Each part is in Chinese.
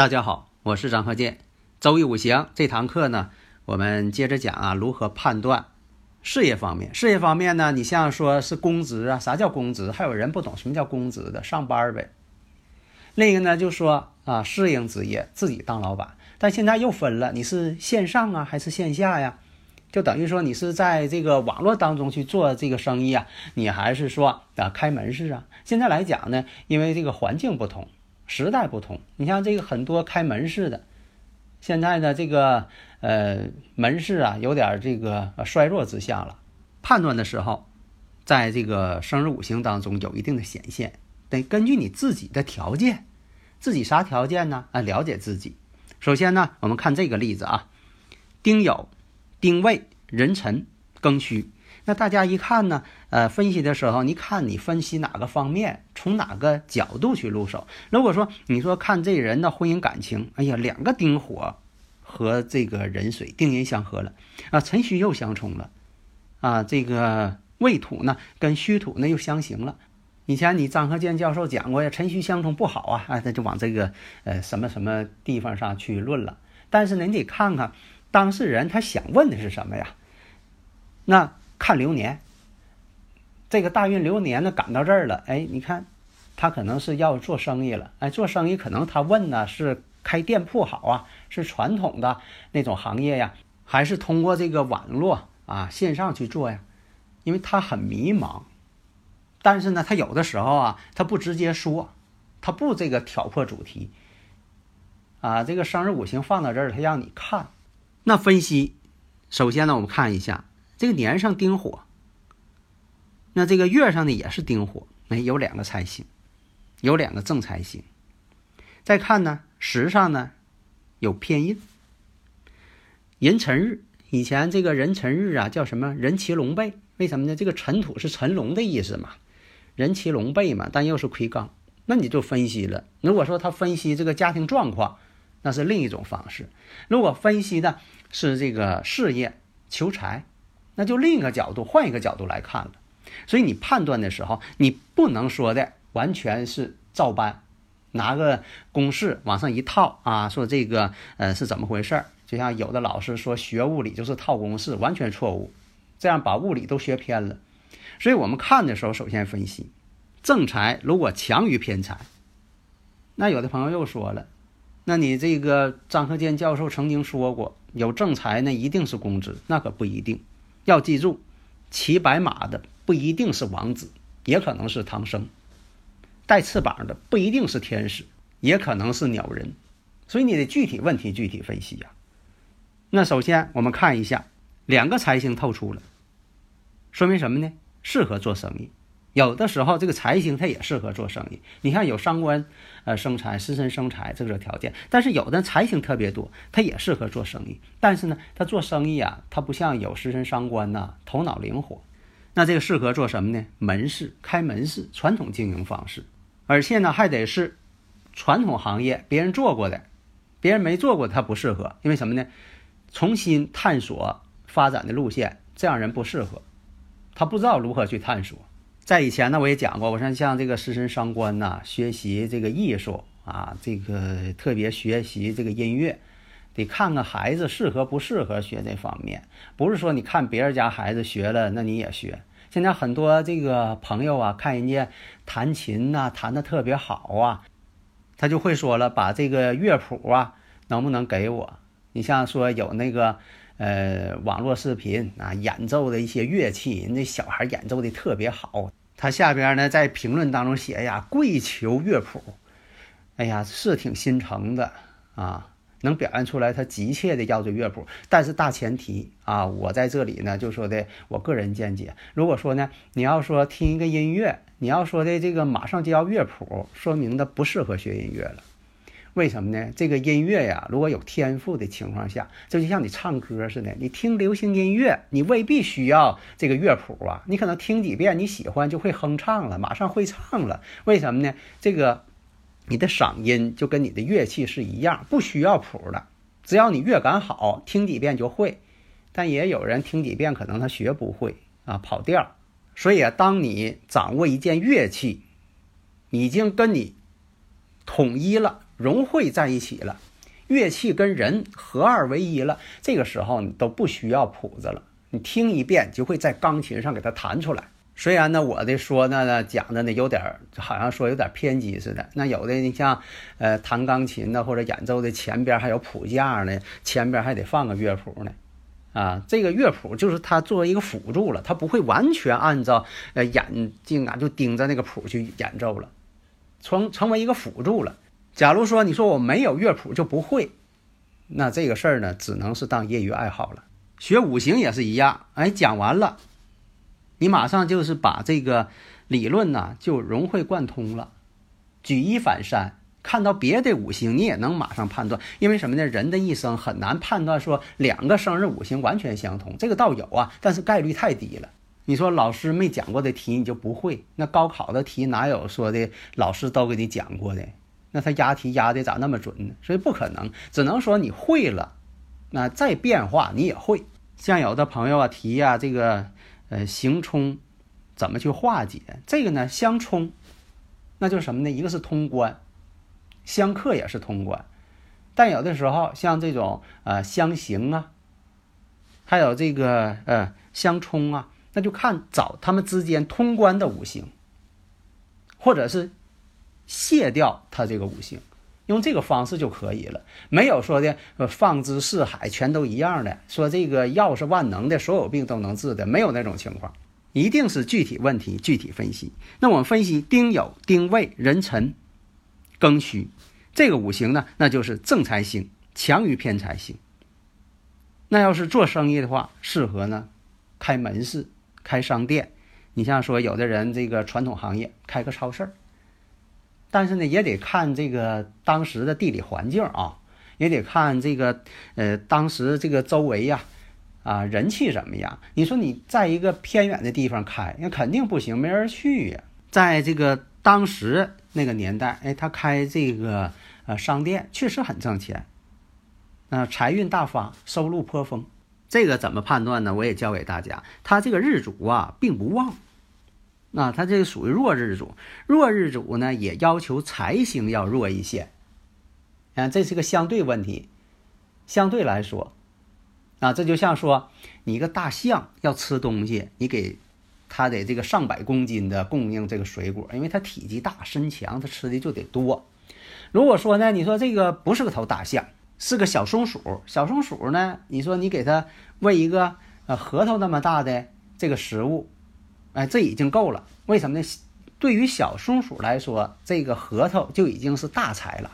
大家好，我是张鹤剑。周易五行这堂课呢，我们接着讲啊，如何判断事业方面。事业方面呢，你像说是公职啊，啥叫公职？还有人不懂什么叫公职的，上班呗。另一个呢，就说啊，适应职业，自己当老板。但现在又分了，你是线上啊，还是线下呀？就等于说你是在这个网络当中去做这个生意啊，你还是说啊开门市啊？现在来讲呢，因为这个环境不同。时代不同，你像这个很多开门市的，现在的这个呃门市啊，有点这个衰弱之下了。判断的时候，在这个生日五行当中有一定的显现，得根据你自己的条件，自己啥条件呢？啊，了解自己。首先呢，我们看这个例子啊，丁酉、丁未、壬辰、庚戌。那大家一看呢，呃，分析的时候，你看你分析哪个方面，从哪个角度去入手？如果说你说看这人的婚姻感情，哎呀，两个丁火和这个壬水丁寅相合了，啊，辰戌又相冲了，啊，这个未土呢跟戌土呢又相刑了。以前你张和建教授讲过呀，辰戌相冲不好啊，啊，他就往这个呃什么什么地方上去论了。但是呢，你得看看当事人他想问的是什么呀？那。看流年，这个大运流年呢赶到这儿了，哎，你看，他可能是要做生意了，哎，做生意可能他问呢是开店铺好啊，是传统的那种行业呀，还是通过这个网络啊线上去做呀？因为他很迷茫，但是呢，他有的时候啊，他不直接说，他不这个挑破主题，啊，这个生日五行放到这儿，他让你看，那分析，首先呢，我们看一下。这个年上丁火，那这个月上呢也是丁火，哎，有两个财星，有两个正财星。再看呢，时上呢有偏印，寅辰日。以前这个壬辰日啊，叫什么？人骑龙背。为什么呢？这个辰土是辰龙的意思嘛，人骑龙背嘛，但又是魁罡。那你就分析了。如果说他分析这个家庭状况，那是另一种方式；如果分析的是这个事业求财。那就另一个角度，换一个角度来看了。所以你判断的时候，你不能说的完全是照搬，拿个公式往上一套啊，说这个呃是怎么回事儿？就像有的老师说学物理就是套公式，完全错误，这样把物理都学偏了。所以我们看的时候，首先分析正财如果强于偏财，那有的朋友又说了，那你这个张克建教授曾经说过，有正财那一定是工资，那可不一定。要记住，骑白马的不一定是王子，也可能是唐僧；带翅膀的不一定是天使，也可能是鸟人。所以你得具体问题具体分析呀。那首先我们看一下，两个财星透出了，说明什么呢？适合做生意。有的时候，这个财星它也适合做生意。你看，有伤官，呃，生财，食神生财，这个条件。但是有的财星特别多，它也适合做生意。但是呢，他做生意啊，他不像有食神伤官呐，头脑灵活。那这个适合做什么呢？门市，开门市，传统经营方式。而且呢，还得是传统行业，别人做过的，别人没做过，他不适合。因为什么呢？重新探索发展的路线，这样人不适合，他不知道如何去探索。在以前呢，我也讲过，我说像这个师生伤官呐，学习这个艺术啊，这个特别学习这个音乐，得看看孩子适合不适合学这方面。不是说你看别人家孩子学了，那你也学。现在很多这个朋友啊，看人家弹琴呐，弹的特别好啊，他就会说了，把这个乐谱啊，能不能给我？你像说有那个。呃，网络视频啊，演奏的一些乐器，人家小孩演奏的特别好。他下边呢，在评论当中写呀，跪求乐谱。哎呀，是挺心疼的啊。能表现出来他急切的要这乐谱。但是大前提啊，我在这里呢就说的我个人见解。如果说呢，你要说听一个音乐，你要说的这个马上就要乐谱，说明他不适合学音乐了。为什么呢？这个音乐呀，如果有天赋的情况下，这就像你唱歌似的。你听流行音乐，你未必需要这个乐谱啊，你可能听几遍，你喜欢就会哼唱了，马上会唱了。为什么呢？这个你的嗓音就跟你的乐器是一样，不需要谱的，只要你乐感好，听几遍就会。但也有人听几遍，可能他学不会啊，跑调。所以啊，当你掌握一件乐器，已经跟你统一了。融汇在一起了，乐器跟人合二为一了。这个时候你都不需要谱子了，你听一遍就会在钢琴上给它弹出来。虽然呢，我的说呢讲的呢有点好像说有点偏激似的。那有的你像呃弹钢琴呢或者演奏的前边还有谱架呢，前边还得放个乐谱呢。啊，这个乐谱就是它作为一个辅助了，它不会完全按照呃眼睛啊就盯着那个谱去演奏了，成成为一个辅助了。假如说你说我没有乐谱就不会，那这个事儿呢，只能是当业余爱好了。学五行也是一样，哎，讲完了，你马上就是把这个理论呢就融会贯通了，举一反三，看到别的五行你也能马上判断。因为什么呢？人的一生很难判断说两个生日五行完全相同，这个倒有啊，但是概率太低了。你说老师没讲过的题你就不会？那高考的题哪有说的老师都给你讲过的？那他押题押的咋那么准呢？所以不可能，只能说你会了，那再变化你也会。像有的朋友啊提啊这个呃行冲怎么去化解？这个呢相冲，那就是什么呢？一个是通关，相克也是通关。但有的时候像这种呃相刑啊，还有这个呃相冲啊，那就看找他们之间通关的五行，或者是。卸掉它这个五行，用这个方式就可以了。没有说的放之四海全都一样的，说这个药是万能的，所有病都能治的，没有那种情况。一定是具体问题具体分析。那我们分析丁酉、丁未、壬辰、庚戌这个五行呢，那就是正财星强于偏财星。那要是做生意的话，适合呢开门市、开商店。你像说有的人这个传统行业开个超市儿。但是呢，也得看这个当时的地理环境啊，也得看这个呃当时这个周围呀，啊人气怎么样？你说你在一个偏远的地方开，那肯定不行，没人去呀。在这个当时那个年代，哎，他开这个呃商店确实很挣钱，那财运大发，收入颇丰。这个怎么判断呢？我也教给大家，他这个日主啊并不旺。那他这个属于弱日主，弱日主呢也要求财星要弱一些，啊，这是个相对问题。相对来说，啊，这就像说你一个大象要吃东西，你给它得这个上百公斤的供应这个水果，因为它体积大、身强，它吃的就得多。如果说呢，你说这个不是个头大象，是个小松鼠，小松鼠呢，你说你给它喂一个呃核桃那么大的这个食物。哎，这已经够了。为什么呢？对于小松鼠来说，这个核桃就已经是大财了。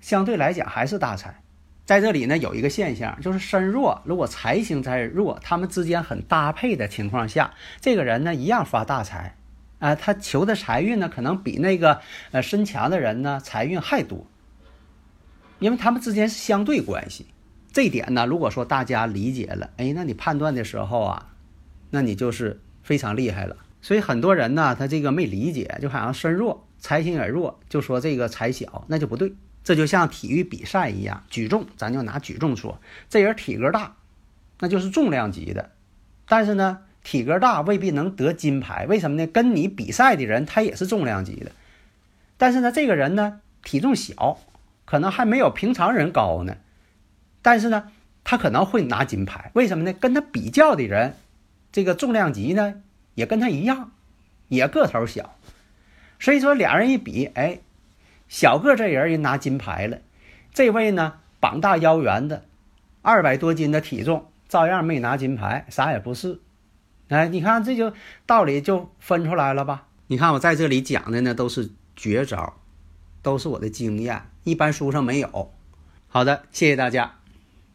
相对来讲还是大财。在这里呢，有一个现象，就是身弱，如果财星在弱，他们之间很搭配的情况下，这个人呢一样发大财。啊，他求的财运呢，可能比那个呃身强的人呢财运还多。因为他们之间是相对关系。这点呢，如果说大家理解了，哎，那你判断的时候啊，那你就是。非常厉害了，所以很多人呢，他这个没理解，就好像身弱，财星也弱，就说这个财小，那就不对。这就像体育比赛一样，举重，咱就拿举重说，这人体格大，那就是重量级的，但是呢，体格大未必能得金牌，为什么呢？跟你比赛的人他也是重量级的，但是呢，这个人呢体重小，可能还没有平常人高呢，但是呢，他可能会拿金牌，为什么呢？跟他比较的人。这个重量级呢，也跟他一样，也个头小，所以说俩人一比，哎，小个这人也拿金牌了，这位呢膀大腰圆的，二百多斤的体重，照样没拿金牌，啥也不是。哎，你看这就道理就分出来了吧？你看我在这里讲的呢都是绝招，都是我的经验，一般书上没有。好的，谢谢大家。